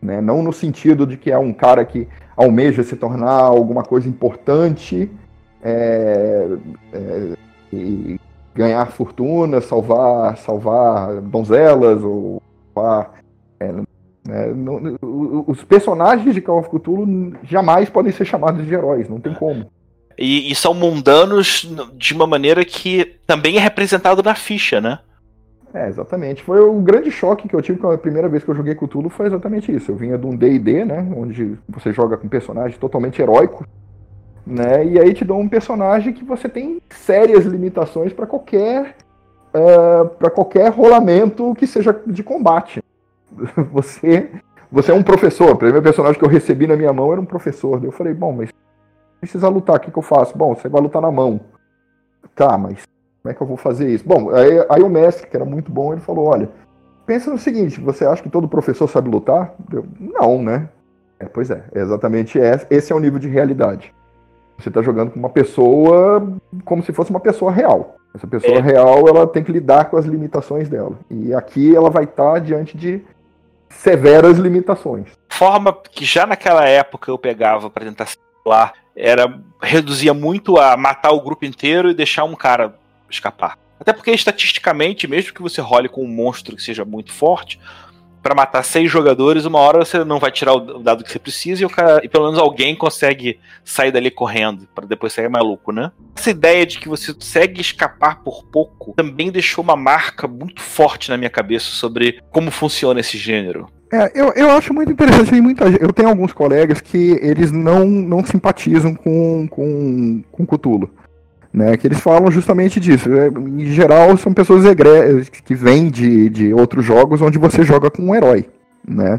Né? Não no sentido de que é um cara que almeja se tornar alguma coisa importante é, é, e ganhar fortuna, salvar, salvar donzelas ou salvar, é, né, não, os personagens de Call of Cthulhu jamais podem ser chamados de heróis, não tem como. E, e, são mundanos de uma maneira que também é representado na ficha, né? É, exatamente. Foi o grande choque que eu tive com a primeira vez que eu joguei Cthulhu foi exatamente isso. Eu vinha de um D&D, né, onde você joga com personagens totalmente heróicos, né, e aí te dão um personagem que você tem sérias limitações para qualquer uh, é, para qualquer rolamento que seja de combate. Você você é um professor. O primeiro personagem que eu recebi na minha mão era um professor. Eu falei, bom, mas precisa lutar, o que, que eu faço? Bom, você vai lutar na mão. Tá, mas como é que eu vou fazer isso? Bom, aí, aí o mestre, que era muito bom, ele falou: olha, pensa no seguinte, você acha que todo professor sabe lutar? Eu, não, né? É, pois é, é exatamente esse é o nível de realidade. Você está jogando com uma pessoa como se fosse uma pessoa real. Essa pessoa é. real, ela tem que lidar com as limitações dela. E aqui ela vai estar tá diante de severas limitações. Forma que já naquela época eu pegava para tentar lá era reduzia muito a matar o grupo inteiro e deixar um cara escapar. Até porque estatisticamente, mesmo que você role com um monstro que seja muito forte, para matar seis jogadores, uma hora você não vai tirar o dado que você precisa e, o cara, e pelo menos alguém consegue sair dali correndo, para depois sair maluco, né? Essa ideia de que você consegue escapar por pouco também deixou uma marca muito forte na minha cabeça sobre como funciona esse gênero. É, eu, eu acho muito interessante. Muita, eu tenho alguns colegas que eles não, não simpatizam com, com, com Cthulhu. Né, que eles falam justamente disso. É, em geral, são pessoas que vêm de, de outros jogos onde você joga com um herói. Né?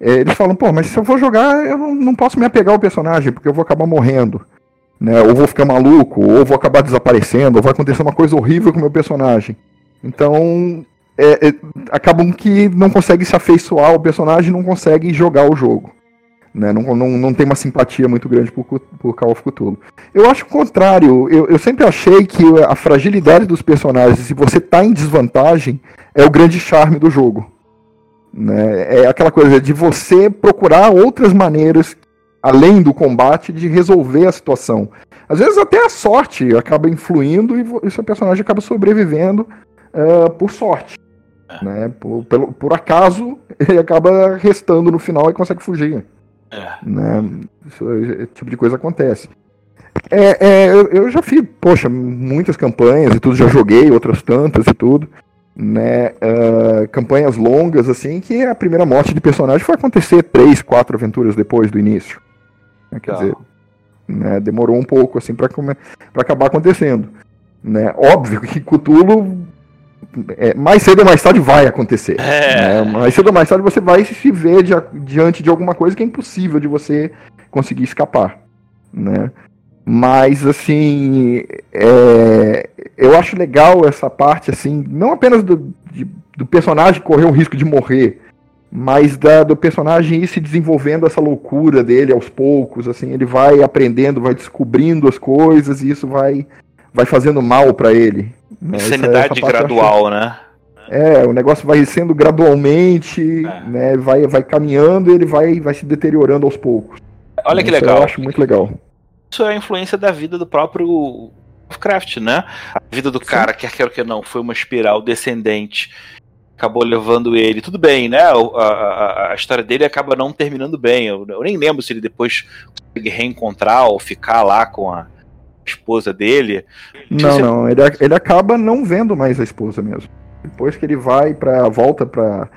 É, eles falam, pô, mas se eu vou jogar, eu não, posso me apegar ao personagem, porque eu vou acabar morrendo. Né? Ou vou ficar maluco, ou vou acabar desaparecendo, ou vai acontecer uma coisa horrível com o meu personagem. Então, é, é, acabam que não conseguem se afeiçoar ao personagem não conseguem jogar o jogo. Né? Não, não, não tem uma simpatia muito grande por, por Call of Cthulhu. Eu acho o contrário. Eu, eu sempre achei que a fragilidade dos personagens, se você está em desvantagem, é o grande charme do jogo. Né? É aquela coisa de você procurar outras maneiras, além do combate, de resolver a situação. Às vezes até a sorte acaba influindo e o seu personagem acaba sobrevivendo uh, por sorte. É. Né? Por, pelo, por acaso, ele acaba restando no final e consegue fugir. É. Né? Isso, esse tipo de coisa acontece. É, é, eu, eu, já fiz, poxa, muitas campanhas e tudo, já joguei outras tantas e tudo, né? Uh, campanhas longas, assim, que a primeira morte de personagem foi acontecer três, quatro aventuras depois do início. Né? Quer tá. dizer, né? demorou um pouco, assim, para acabar acontecendo. Né? Óbvio que Cthulhu é, mais cedo ou mais tarde vai acontecer. É. Né? Mais cedo ou mais tarde você vai se ver di diante de alguma coisa que é impossível de você conseguir escapar. Né? Mas, assim, é, eu acho legal essa parte, assim, não apenas do, de, do personagem correr o risco de morrer, mas da, do personagem ir se desenvolvendo essa loucura dele aos poucos, assim, ele vai aprendendo, vai descobrindo as coisas e isso vai, vai fazendo mal para ele. Né? Insanidade gradual, né? É, o negócio vai sendo gradualmente, é. né? Vai, vai caminhando e ele vai, vai se deteriorando aos poucos. Olha que legal. Eu acho muito legal. Isso é a influência da vida do próprio Lovecraft, né? A vida do Sim. cara, quer quer que não, foi uma espiral descendente. Acabou levando ele. Tudo bem, né? A, a, a história dele acaba não terminando bem. Eu, eu, nem lembro se ele depois consegue reencontrar ou ficar lá com a, esposa dele. Não, você... não, ele, ele acaba não vendo mais a esposa mesmo. Depois que ele vai para volta para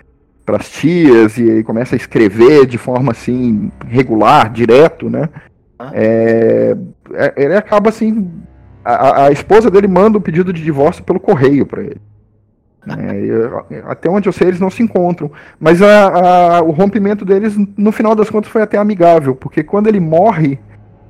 as tias e ele começa a escrever de forma assim regular, direto, né? Ah. É, é, ele acaba assim, a, a, esposa dele manda o um pedido de divórcio pelo correio para ele. É, até onde eu sei, eles não se encontram. Mas a, a, o rompimento deles, no final das contas, foi até amigável, porque quando ele morre,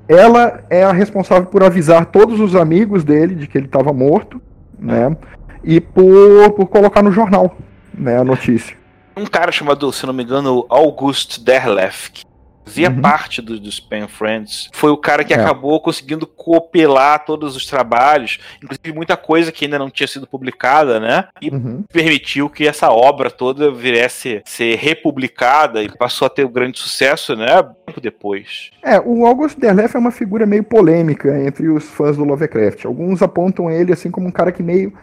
ela é a responsável por avisar todos os amigos dele de que ele estava morto, né? E por, por colocar no jornal, né, a notícia. Um cara chamado, se não me engano, August Derleth, fazia uhum. parte do, do Span Friends. Foi o cara que é. acabou conseguindo copilar todos os trabalhos, inclusive muita coisa que ainda não tinha sido publicada, né? E uhum. permitiu que essa obra toda viesse ser republicada e passou a ter um grande sucesso, né? Tempo depois. É, o August Derleth é uma figura meio polêmica entre os fãs do Lovecraft. Alguns apontam ele assim como um cara que meio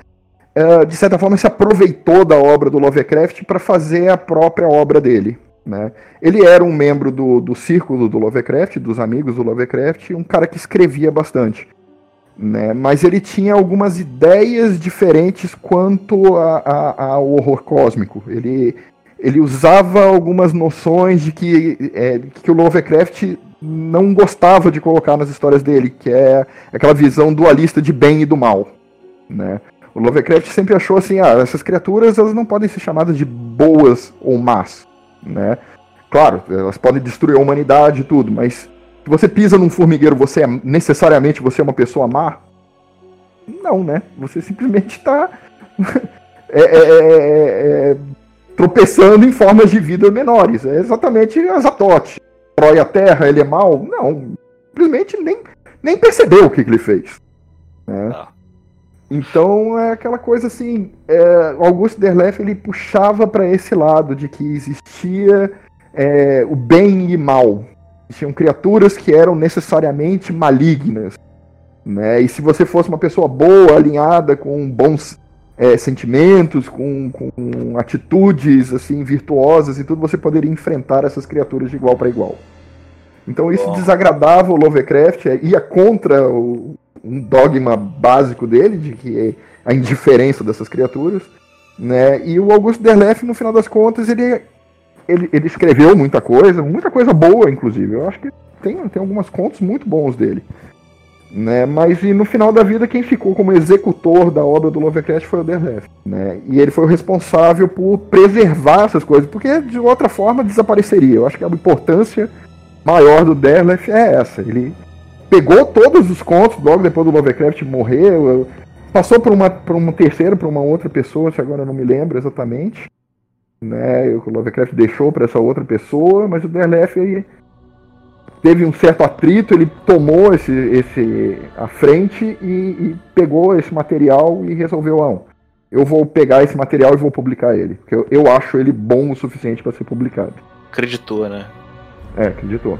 uh, de certa forma se aproveitou da obra do Lovecraft para fazer a própria obra dele. Né? Ele era um membro do, do círculo do Lovecraft, dos amigos do Lovecraft, um cara que escrevia bastante. Né? Mas ele tinha algumas ideias diferentes quanto ao horror cósmico. Ele, ele usava algumas noções de que, é, que o Lovecraft não gostava de colocar nas histórias dele, que é aquela visão dualista de bem e do mal. Né? O Lovecraft sempre achou assim, ah, essas criaturas elas não podem ser chamadas de boas ou más né? Claro, elas podem destruir a humanidade e tudo, mas se você pisa num formigueiro, você é necessariamente você é uma pessoa má? Não, né? Você simplesmente está é, é, é, é, tropeçando em formas de vida menores. É exatamente Azatote. Destrói a Terra, ele é mal? Não. Simplesmente nem, nem percebeu o que, que ele fez. Né? Ah. Então é aquela coisa assim, é, Augusto Derleth ele puxava para esse lado de que existia é, o bem e mal, existiam criaturas que eram necessariamente malignas, né? E se você fosse uma pessoa boa, alinhada com bons é, sentimentos, com, com atitudes assim virtuosas e tudo, você poderia enfrentar essas criaturas de igual para igual. Então isso desagradava o Lovecraft, é, ia contra o, um dogma básico dele, de que é a indiferença dessas criaturas. Né? E o Augusto Derleth, no final das contas, ele, ele, ele escreveu muita coisa, muita coisa boa, inclusive. Eu acho que tem, tem algumas contos muito bons dele. Né? Mas e no final da vida, quem ficou como executor da obra do Lovecraft foi o Derleth. Né? E ele foi o responsável por preservar essas coisas, porque de outra forma desapareceria. Eu acho que a importância maior do Derleth é essa. Ele pegou todos os contos logo depois do Lovecraft morrer, passou por uma por um terceiro, para uma outra pessoa, se agora eu não me lembro exatamente, né? O Lovecraft deixou para essa outra pessoa, mas o Derleth aí teve um certo atrito, ele tomou esse, esse à frente e, e pegou esse material e resolveu não. Eu vou pegar esse material e vou publicar ele, porque eu, eu acho ele bom o suficiente para ser publicado. Acreditou, né? É, acreditou.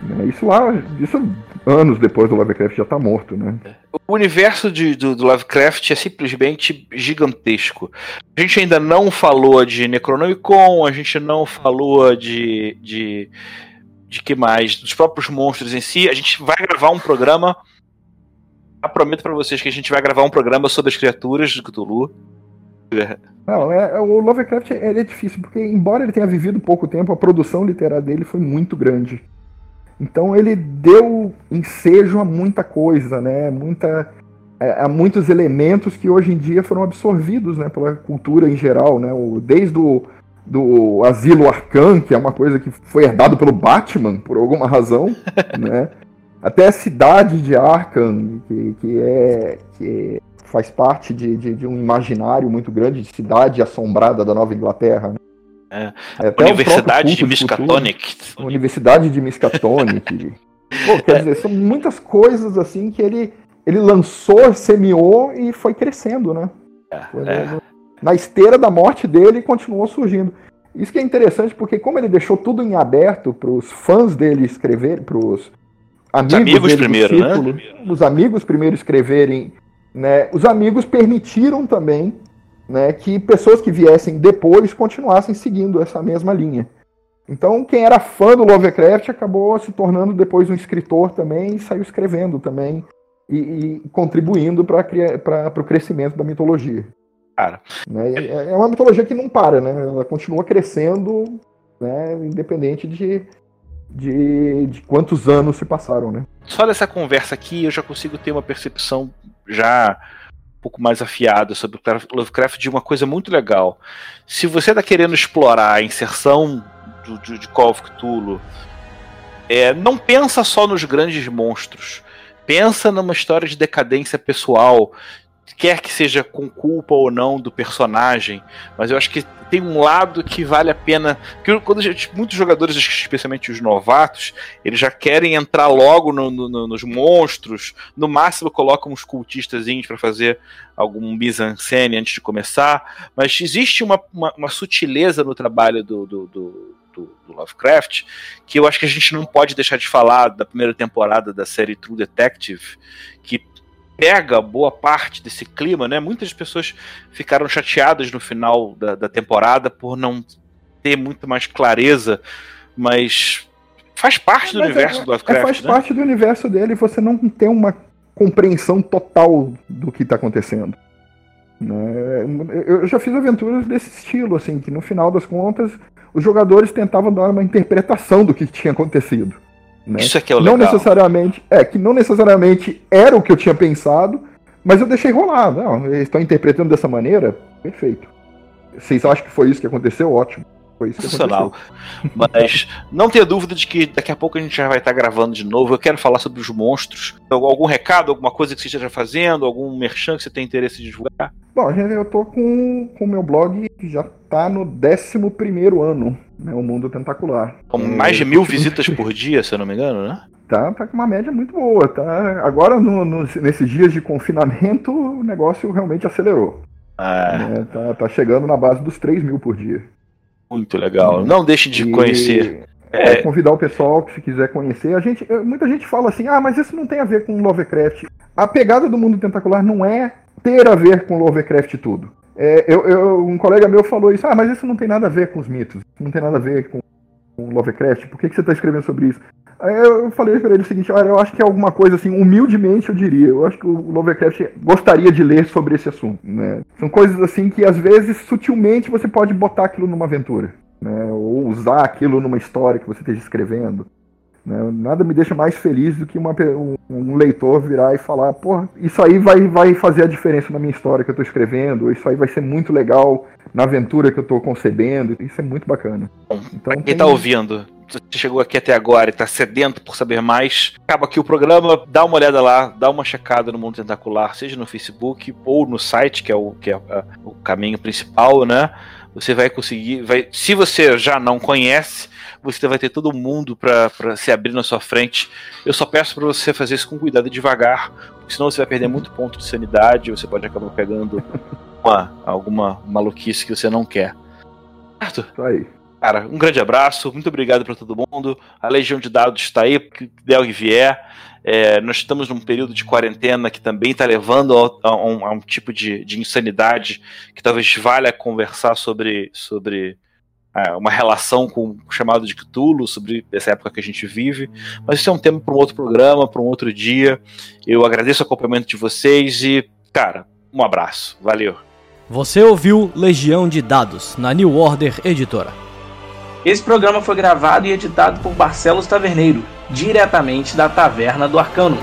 Né? Isso lá, isso anos depois do Lovecraft já está morto, né? O universo de, do, do, Lovecraft é simplesmente gigantesco. A gente ainda não falou de Necronomicon, a gente não falou de, de, de que mais? Dos próprios monstros em si. A gente vai gravar um programa. Eu prometo para vocês que a gente vai gravar um programa sobre as criaturas de Cthulhu. Não, é, é, o Lovecraft é, é difícil, porque embora ele tenha vivido pouco tempo, a produção literária dele foi muito grande. Então ele deu ensejo a muita coisa, né? Muita, é, a muitos elementos que hoje em dia foram absorvidos né, pela cultura em geral, né? O, desde o do Asilo Arcan, que é uma coisa que foi herdado pelo Batman, por alguma razão, né? Até a cidade de Arkham, que, que, é, que faz parte de, de, de, um imaginário muito grande de cidade assombrada da Nova Inglaterra. Né? É. É, Universidade de Miskatonic. Universidade de Miskatonic. Pô, quer é. dizer, são muitas coisas assim que ele, ele lançou, semeou e foi crescendo, né? É, é. Na esteira da morte dele continuou surgindo. Isso que é interessante porque como ele deixou tudo em aberto para os fãs dele escrever, para os amigos, amigos primeiro, círculo, né? os amigos primeiro escreverem, né? Os amigos permitiram também né, que pessoas que viessem depois continuassem seguindo essa mesma linha. Então, quem era fã do Lovecraft acabou se tornando depois um escritor também e saiu escrevendo também e, e contribuindo para o crescimento da mitologia. Cara. Né? É, é uma mitologia que não para, né? Ela continua crescendo, né? independente de, de, de quantos anos se passaram, né? Só dessa conversa aqui eu já consigo ter uma percepção já um pouco mais afiada sobre Lovecraft de uma coisa muito legal. Se você está querendo explorar a inserção do, de, de Call of Cthulhu, é, não pensa só nos grandes monstros. Pensa numa história de decadência pessoal quer que seja com culpa ou não do personagem, mas eu acho que tem um lado que vale a pena. Porque quando gente, muitos jogadores, especialmente os novatos, eles já querem entrar logo no, no, nos monstros. No máximo, colocam uns cultistazinhos para fazer algum mise-en-scène antes de começar. Mas existe uma, uma, uma sutileza no trabalho do, do, do, do, Lovecraft que eu acho que a gente não pode deixar de falar da primeira temporada da série True Detective, pega boa parte desse clima, né? Muitas pessoas ficaram chateadas no final da, da temporada por não ter muito mais clareza, mas faz parte do mas universo é, do Lovecraft. É, faz né? parte do universo dele você não tem uma compreensão total do que está acontecendo. Né? Eu já fiz aventuras desse estilo, assim, que no final das contas os jogadores tentavam dar uma interpretação do que tinha acontecido. Né? Isso é que é o legal. Não necessariamente, é, que não necessariamente era o que eu tinha pensado, mas eu deixei rolar. Não, eles estão interpretando dessa maneira, perfeito. Vocês acham que foi isso que aconteceu? Ótimo. Foi isso aconteceu. Mas não tenha dúvida de que daqui a pouco a gente já vai estar gravando de novo. Eu quero falar sobre os monstros. Algum recado, alguma coisa que você esteja fazendo, algum merchan que você tem interesse de divulgar? Bom, eu tô com o meu blog que já tá no 11 ano, né? O Mundo Tentacular. Com mais de mil visitas por dia, se eu não me engano, né? Tá, tá com uma média muito boa, tá? Agora, no, no, nesses dias de confinamento, o negócio realmente acelerou. É. Né? Tá, tá chegando na base dos 3 mil por dia. Muito legal. Não deixe de e... conhecer. É, convidar o pessoal que se quiser conhecer. A gente, muita gente fala assim, ah, mas isso não tem a ver com Lovecraft. A pegada do mundo tentacular não é ter a ver com Lovecraft tudo. É, eu, eu, um colega meu falou isso, ah, mas isso não tem nada a ver com os mitos, não tem nada a ver com, Lovecraft, por que, que você está escrevendo sobre isso? Aí eu falei para ele o seguinte, olha, eu acho que é alguma coisa assim, humildemente eu diria, eu acho que o Lovecraft gostaria de ler sobre esse assunto, né? São coisas assim que às vezes sutilmente você pode botar aquilo numa aventura, né? Ou usar aquilo numa história que você esteja escrevendo. Né? Nada me deixa mais feliz do que uma, um, leitor virar e falar, pô, isso aí vai, vai fazer a diferença na minha história que eu estou escrevendo, isso aí vai ser muito legal na aventura que eu estou concebendo, isso é muito bacana. Então, quem está tem... ouvindo, você chegou aqui até agora e está sedento por saber mais, acaba aqui o programa, dá uma olhada lá, dá uma checada no Mundo Tentacular, seja no Facebook ou no site, que é o, que é, é o caminho principal, né? Você vai conseguir, vai, se você já não conhece, você vai ter todo mundo para se abrir na sua frente. Eu só peço para você fazer isso com cuidado e devagar, porque senão você vai perder muito ponto de sanidade, você pode acabar pegando uma, alguma maluquice que você não quer. Certo? Isso aí. Cara, um grande abraço, muito obrigado para todo mundo. A Legião de Dados está aí, que der o que vier. É, nós estamos num período de quarentena que também está levando a, a, um, a, um, tipo de, de, insanidade que talvez valha conversar sobre, sobre uma relação com o chamado de Cthulhu, sobre essa época que a gente vive. Mas isso é um tema para um outro programa, para um outro dia. Eu agradeço o acompanhamento de vocês e, cara, um abraço. Valeu. Você ouviu Legião de Dados, na New Order Editora. Esse programa foi gravado e editado por Barcelos Taverneiro, diretamente da Taverna do Arcano.